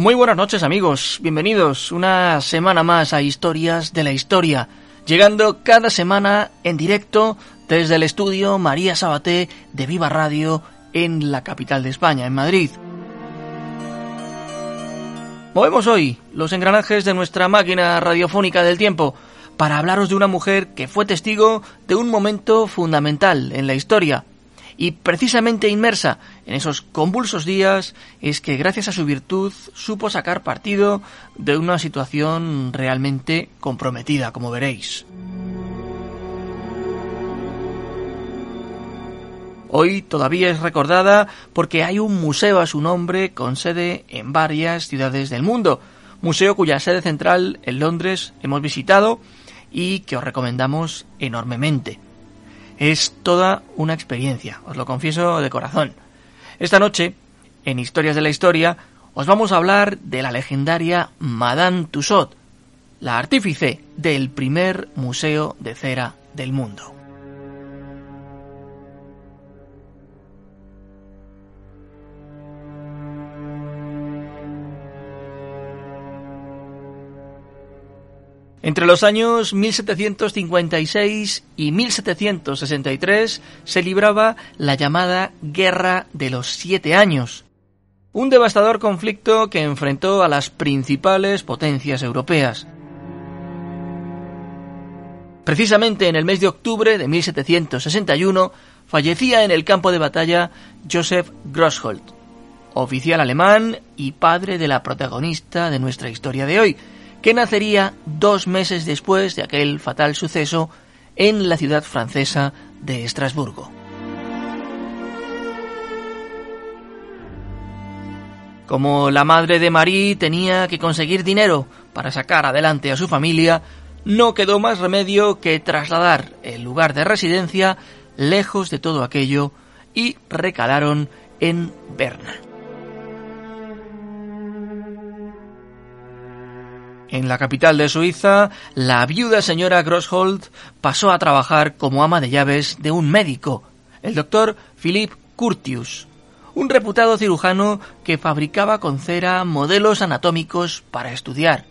Muy buenas noches amigos, bienvenidos una semana más a Historias de la Historia, llegando cada semana en directo desde el estudio María Sabaté de Viva Radio en la capital de España, en Madrid. Movemos hoy los engranajes de nuestra máquina radiofónica del tiempo para hablaros de una mujer que fue testigo de un momento fundamental en la historia, y precisamente inmersa en esos convulsos días es que gracias a su virtud supo sacar partido de una situación realmente comprometida, como veréis. Hoy todavía es recordada porque hay un museo a su nombre con sede en varias ciudades del mundo, museo cuya sede central en Londres hemos visitado y que os recomendamos enormemente. Es toda una experiencia, os lo confieso de corazón. Esta noche, en Historias de la Historia, os vamos a hablar de la legendaria Madame Tussaud, la artífice del primer museo de cera del mundo. Entre los años 1756 y 1763 se libraba la llamada Guerra de los Siete Años, un devastador conflicto que enfrentó a las principales potencias europeas. Precisamente en el mes de octubre de 1761 fallecía en el campo de batalla Joseph Grossholt, oficial alemán y padre de la protagonista de nuestra historia de hoy, que nacería dos meses después de aquel fatal suceso en la ciudad francesa de Estrasburgo. Como la madre de Marie tenía que conseguir dinero para sacar adelante a su familia, no quedó más remedio que trasladar el lugar de residencia lejos de todo aquello y recalaron en Berna. En la capital de Suiza, la viuda señora Grosshold pasó a trabajar como ama de llaves de un médico, el doctor Philippe Curtius, un reputado cirujano que fabricaba con cera modelos anatómicos para estudiar.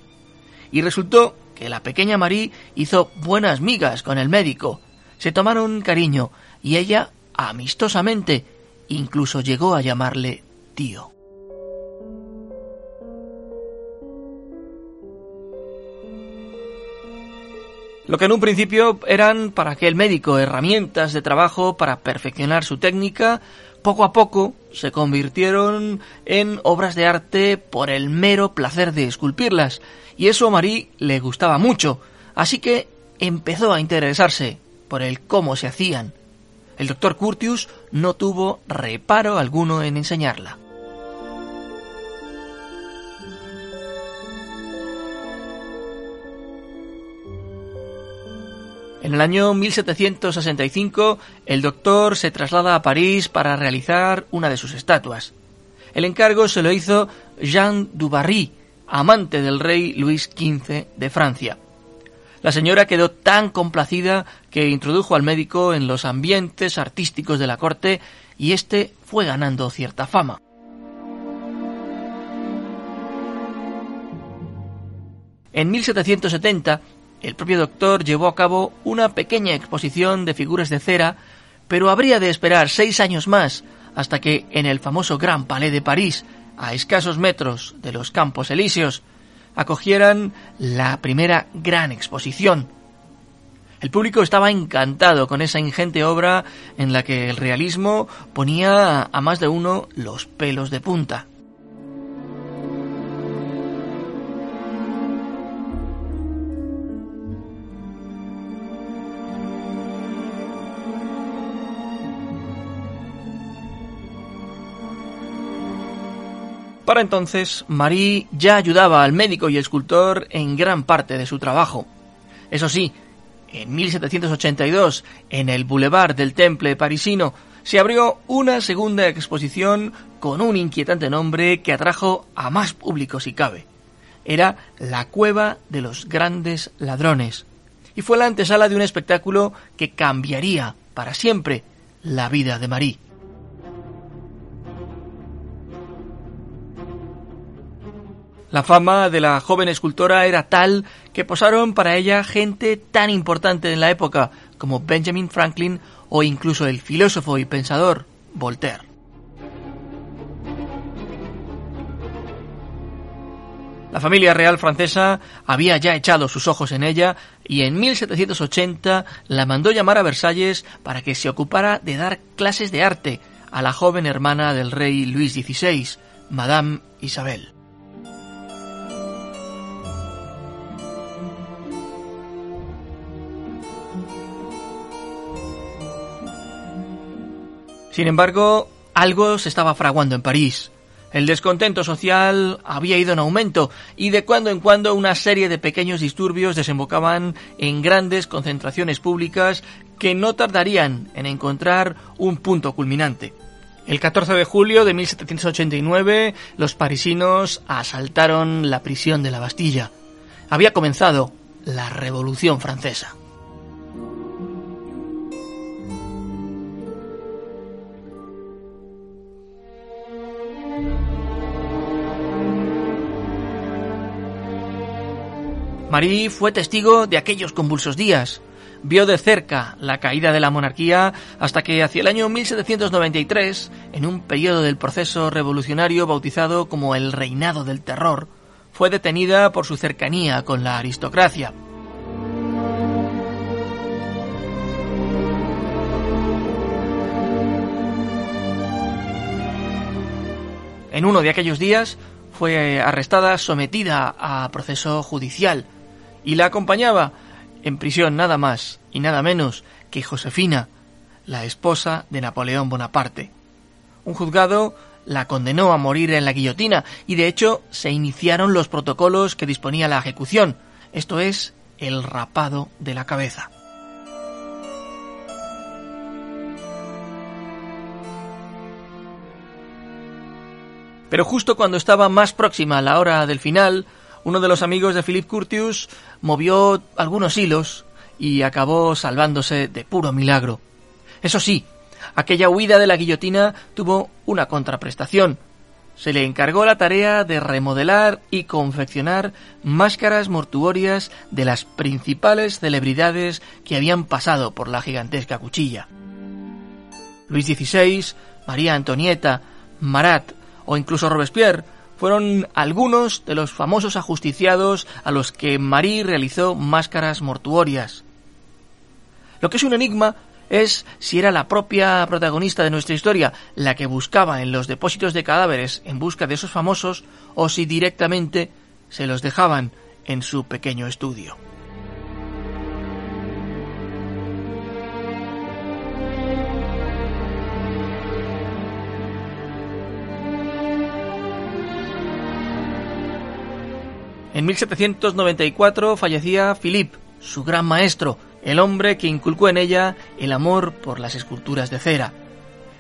Y resultó que la pequeña Marie hizo buenas migas con el médico. Se tomaron cariño y ella, amistosamente, incluso llegó a llamarle tío. Lo que en un principio eran para aquel médico herramientas de trabajo para perfeccionar su técnica, poco a poco se convirtieron en obras de arte por el mero placer de esculpirlas, y eso a Marie le gustaba mucho, así que empezó a interesarse por el cómo se hacían. El doctor Curtius no tuvo reparo alguno en enseñarla. En el año 1765, el doctor se traslada a París para realizar una de sus estatuas. El encargo se lo hizo Jean Dubarry, amante del rey Luis XV de Francia. La señora quedó tan complacida que introdujo al médico en los ambientes artísticos de la corte y éste fue ganando cierta fama. En 1770, el propio doctor llevó a cabo una pequeña exposición de figuras de cera, pero habría de esperar seis años más hasta que en el famoso Gran Palais de París, a escasos metros de los Campos Elíseos, acogieran la primera gran exposición. El público estaba encantado con esa ingente obra en la que el realismo ponía a más de uno los pelos de punta. Para entonces, Marie ya ayudaba al médico y escultor en gran parte de su trabajo. Eso sí, en 1782, en el Boulevard del Temple parisino, se abrió una segunda exposición con un inquietante nombre que atrajo a más público si cabe. Era La Cueva de los Grandes Ladrones, y fue la antesala de un espectáculo que cambiaría para siempre la vida de Marie. La fama de la joven escultora era tal que posaron para ella gente tan importante en la época como Benjamin Franklin o incluso el filósofo y pensador Voltaire. La familia real francesa había ya echado sus ojos en ella y en 1780 la mandó llamar a Versalles para que se ocupara de dar clases de arte a la joven hermana del rey Luis XVI, Madame Isabel. Sin embargo, algo se estaba fraguando en París. El descontento social había ido en aumento y de cuando en cuando una serie de pequeños disturbios desembocaban en grandes concentraciones públicas que no tardarían en encontrar un punto culminante. El 14 de julio de 1789 los parisinos asaltaron la prisión de la Bastilla. Había comenzado la Revolución Francesa. Marie fue testigo de aquellos convulsos días. Vio de cerca la caída de la monarquía hasta que hacia el año 1793, en un periodo del proceso revolucionario bautizado como el Reinado del Terror, fue detenida por su cercanía con la aristocracia. En uno de aquellos días fue arrestada sometida a proceso judicial y la acompañaba en prisión nada más y nada menos que Josefina, la esposa de Napoleón Bonaparte. Un juzgado la condenó a morir en la guillotina y de hecho se iniciaron los protocolos que disponía la ejecución, esto es, el rapado de la cabeza. Pero justo cuando estaba más próxima la hora del final, uno de los amigos de Philip Curtius movió algunos hilos y acabó salvándose de puro milagro. Eso sí, aquella huida de la guillotina tuvo una contraprestación. Se le encargó la tarea de remodelar y confeccionar máscaras mortuorias de las principales celebridades que habían pasado por la gigantesca cuchilla. Luis XVI, María Antonieta, Marat o incluso Robespierre fueron algunos de los famosos ajusticiados a los que Marie realizó máscaras mortuorias. Lo que es un enigma es si era la propia protagonista de nuestra historia la que buscaba en los depósitos de cadáveres en busca de esos famosos o si directamente se los dejaban en su pequeño estudio. En 1794 fallecía Philippe, su gran maestro, el hombre que inculcó en ella el amor por las esculturas de cera.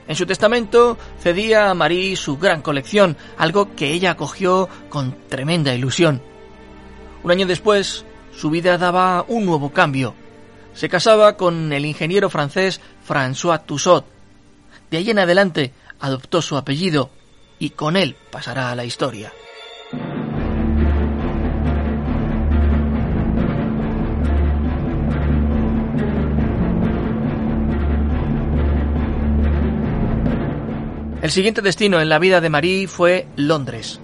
En su testamento cedía a Marie su gran colección, algo que ella acogió con tremenda ilusión. Un año después, su vida daba un nuevo cambio. Se casaba con el ingeniero francés François Tussaud. De ahí en adelante adoptó su apellido y con él pasará a la historia. El siguiente destino en la vida de Marie fue Londres.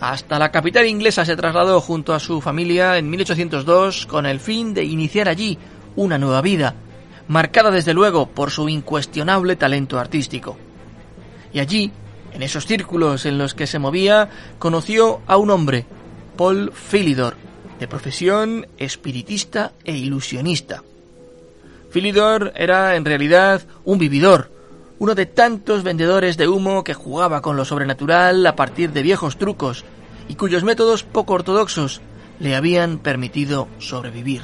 Hasta la capital inglesa se trasladó junto a su familia en 1802 con el fin de iniciar allí una nueva vida, marcada desde luego por su incuestionable talento artístico. Y allí, en esos círculos en los que se movía, conoció a un hombre, Paul Philidor, de profesión espiritista e ilusionista. Philidor era en realidad un vividor, uno de tantos vendedores de humo que jugaba con lo sobrenatural a partir de viejos trucos y cuyos métodos poco ortodoxos le habían permitido sobrevivir.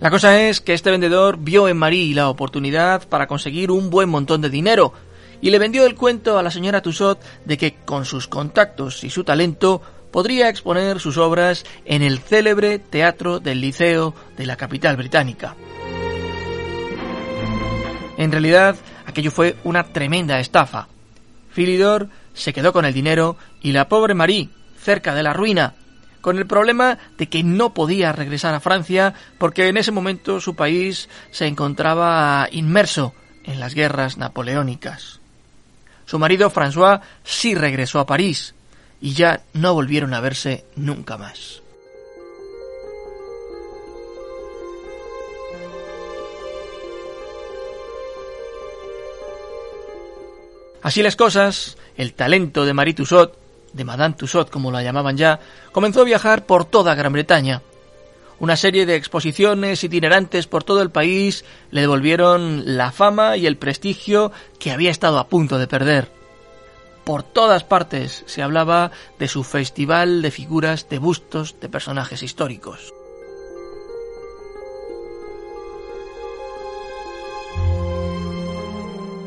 La cosa es que este vendedor vio en Marie la oportunidad para conseguir un buen montón de dinero y le vendió el cuento a la señora Tussaud de que con sus contactos y su talento podría exponer sus obras en el célebre Teatro del Liceo de la capital británica. En realidad, aquello fue una tremenda estafa. Philidor se quedó con el dinero y la pobre Marie, cerca de la ruina, con el problema de que no podía regresar a Francia porque en ese momento su país se encontraba inmerso en las guerras napoleónicas. Su marido François sí regresó a París y ya no volvieron a verse nunca más. Así las cosas, el talento de Marie Tussaud de Madame Tussaud como la llamaban ya, comenzó a viajar por toda Gran Bretaña. Una serie de exposiciones itinerantes por todo el país le devolvieron la fama y el prestigio que había estado a punto de perder. Por todas partes se hablaba de su festival de figuras de bustos de personajes históricos.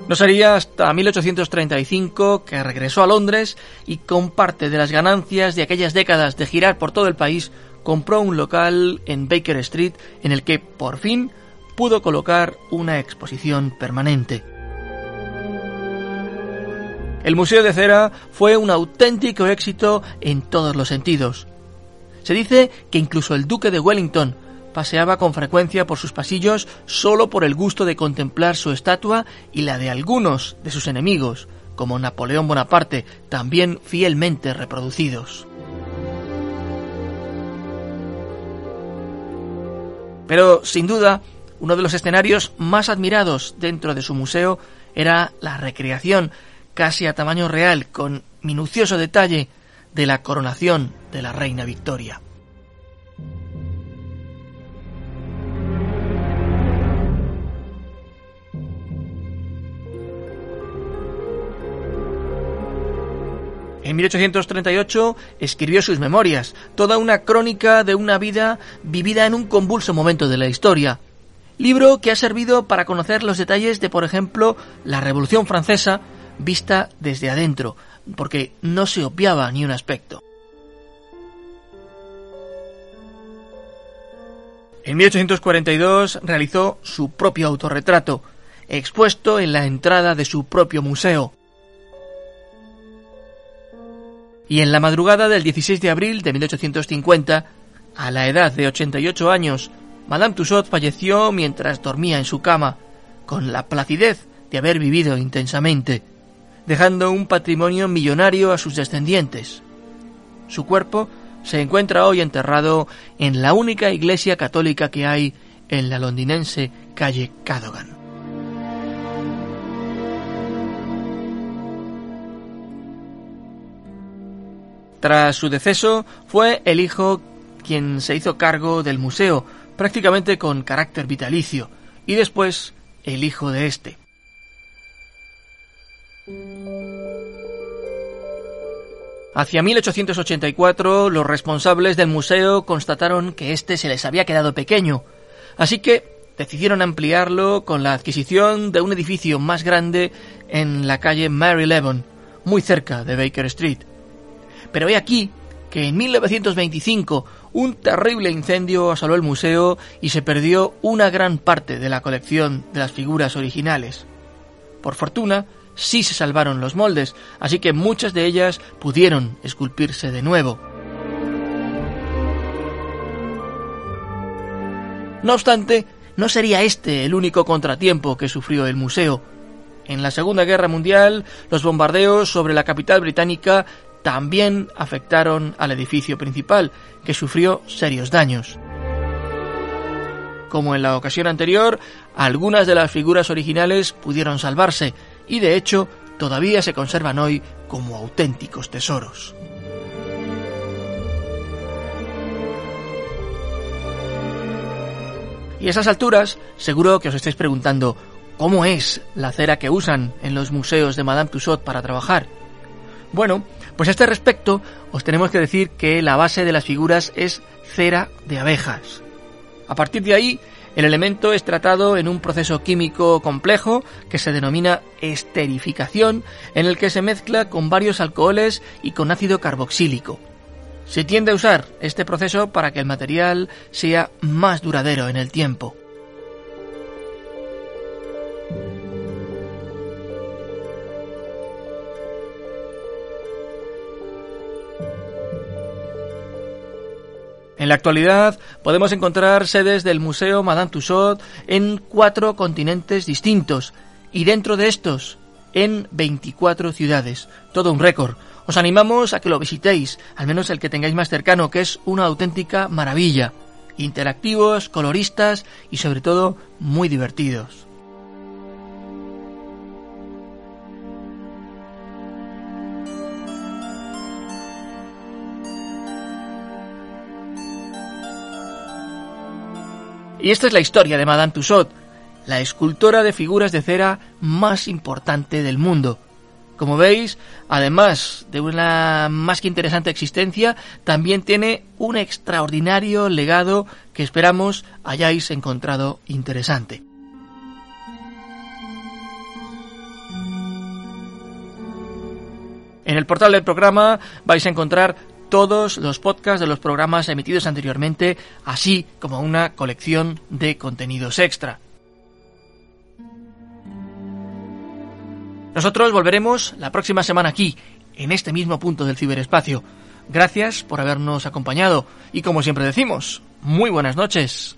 No sería hasta 1835 que regresó a Londres y con parte de las ganancias de aquellas décadas de girar por todo el país compró un local en Baker Street en el que por fin pudo colocar una exposición permanente. El Museo de Cera fue un auténtico éxito en todos los sentidos. Se dice que incluso el duque de Wellington paseaba con frecuencia por sus pasillos solo por el gusto de contemplar su estatua y la de algunos de sus enemigos, como Napoleón Bonaparte, también fielmente reproducidos. Pero, sin duda, uno de los escenarios más admirados dentro de su museo era la recreación, casi a tamaño real, con minucioso detalle, de la coronación de la reina Victoria. En 1838 escribió sus memorias, toda una crónica de una vida vivida en un convulso momento de la historia. Libro que ha servido para conocer los detalles de, por ejemplo, la Revolución Francesa vista desde adentro, porque no se obviaba ni un aspecto. En 1842 realizó su propio autorretrato, expuesto en la entrada de su propio museo. y en la madrugada del 16 de abril de 1850, a la edad de 88 años, Madame Tussaud falleció mientras dormía en su cama, con la placidez de haber vivido intensamente, dejando un patrimonio millonario a sus descendientes. Su cuerpo se encuentra hoy enterrado en la única iglesia católica que hay en la londinense calle Cadogan. Tras su deceso, fue el hijo quien se hizo cargo del museo, prácticamente con carácter vitalicio, y después el hijo de este. Hacia 1884 los responsables del museo constataron que este se les había quedado pequeño, así que decidieron ampliarlo con la adquisición de un edificio más grande en la calle Mary Levon, muy cerca de Baker Street. Pero he aquí que en 1925 un terrible incendio asoló el museo y se perdió una gran parte de la colección de las figuras originales. Por fortuna, sí se salvaron los moldes, así que muchas de ellas pudieron esculpirse de nuevo. No obstante, no sería este el único contratiempo que sufrió el museo. En la Segunda Guerra Mundial, los bombardeos sobre la capital británica también afectaron al edificio principal, que sufrió serios daños. Como en la ocasión anterior, algunas de las figuras originales pudieron salvarse y de hecho todavía se conservan hoy como auténticos tesoros. Y a esas alturas, seguro que os estáis preguntando, ¿cómo es la cera que usan en los museos de Madame Tussauds para trabajar? Bueno, pues a este respecto os tenemos que decir que la base de las figuras es cera de abejas. A partir de ahí, el elemento es tratado en un proceso químico complejo que se denomina esterificación, en el que se mezcla con varios alcoholes y con ácido carboxílico. Se tiende a usar este proceso para que el material sea más duradero en el tiempo. En la actualidad podemos encontrar sedes del Museo Madame Tussauds en cuatro continentes distintos y dentro de estos en 24 ciudades. Todo un récord. Os animamos a que lo visitéis, al menos el que tengáis más cercano, que es una auténtica maravilla. Interactivos, coloristas y sobre todo muy divertidos. Y esta es la historia de Madame Tussaud, la escultora de figuras de cera más importante del mundo. Como veis, además de una más que interesante existencia, también tiene un extraordinario legado que esperamos hayáis encontrado interesante. En el portal del programa vais a encontrar todos los podcasts de los programas emitidos anteriormente, así como una colección de contenidos extra. Nosotros volveremos la próxima semana aquí, en este mismo punto del ciberespacio. Gracias por habernos acompañado y como siempre decimos, muy buenas noches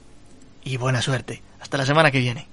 y buena suerte. Hasta la semana que viene.